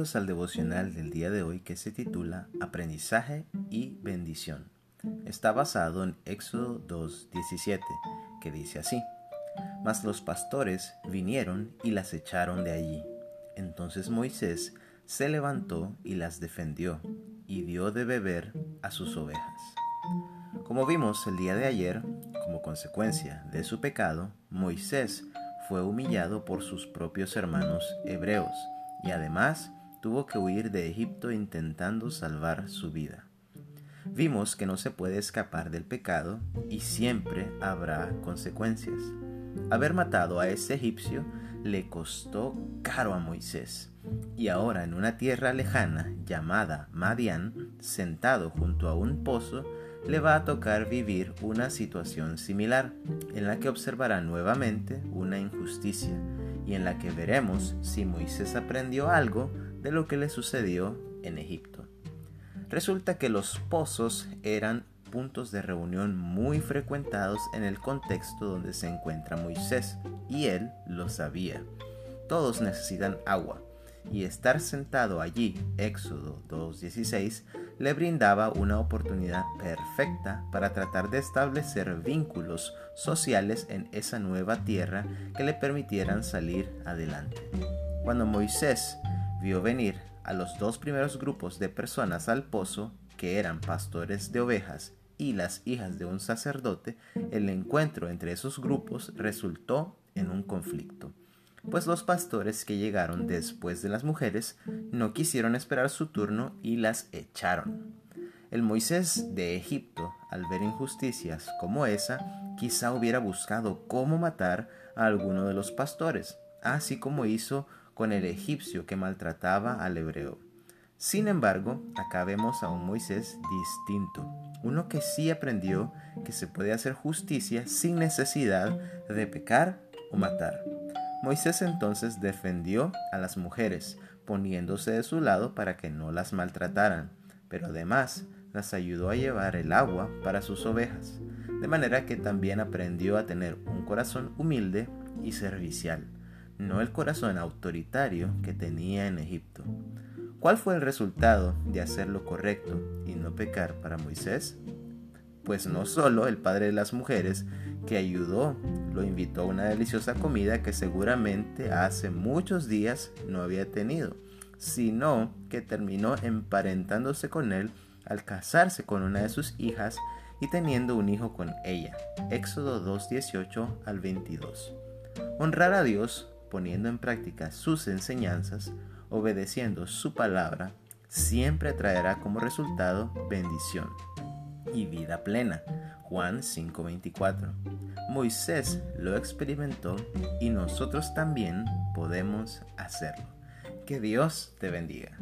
Al devocional del día de hoy que se titula Aprendizaje y bendición. Está basado en Éxodo 2.17, que dice así, Mas los pastores vinieron y las echaron de allí. Entonces Moisés se levantó y las defendió, y dio de beber a sus ovejas. Como vimos el día de ayer, como consecuencia de su pecado, Moisés fue humillado por sus propios hermanos hebreos, y además tuvo que huir de Egipto intentando salvar su vida. Vimos que no se puede escapar del pecado y siempre habrá consecuencias. Haber matado a ese egipcio le costó caro a Moisés, y ahora en una tierra lejana llamada Madián, sentado junto a un pozo, le va a tocar vivir una situación similar, en la que observará nuevamente una injusticia y en la que veremos si Moisés aprendió algo de lo que le sucedió en Egipto. Resulta que los pozos eran puntos de reunión muy frecuentados en el contexto donde se encuentra Moisés, y él lo sabía. Todos necesitan agua, y estar sentado allí, Éxodo 2.16, le brindaba una oportunidad perfecta para tratar de establecer vínculos sociales en esa nueva tierra que le permitieran salir adelante. Cuando Moisés vio venir a los dos primeros grupos de personas al pozo, que eran pastores de ovejas y las hijas de un sacerdote, el encuentro entre esos grupos resultó en un conflicto pues los pastores que llegaron después de las mujeres no quisieron esperar su turno y las echaron. El Moisés de Egipto, al ver injusticias como esa, quizá hubiera buscado cómo matar a alguno de los pastores, así como hizo con el egipcio que maltrataba al hebreo. Sin embargo, acá vemos a un Moisés distinto, uno que sí aprendió que se puede hacer justicia sin necesidad de pecar o matar. Moisés entonces defendió a las mujeres, poniéndose de su lado para que no las maltrataran, pero además las ayudó a llevar el agua para sus ovejas, de manera que también aprendió a tener un corazón humilde y servicial, no el corazón autoritario que tenía en Egipto. ¿Cuál fue el resultado de hacer lo correcto y no pecar para Moisés? Pues no solo el padre de las mujeres, que ayudó, lo invitó a una deliciosa comida que seguramente hace muchos días no había tenido, sino que terminó emparentándose con él al casarse con una de sus hijas y teniendo un hijo con ella. Éxodo 2.18 al 22. Honrar a Dios poniendo en práctica sus enseñanzas, obedeciendo su palabra, siempre traerá como resultado bendición y vida plena. Juan 5:24. Moisés lo experimentó y nosotros también podemos hacerlo. Que Dios te bendiga.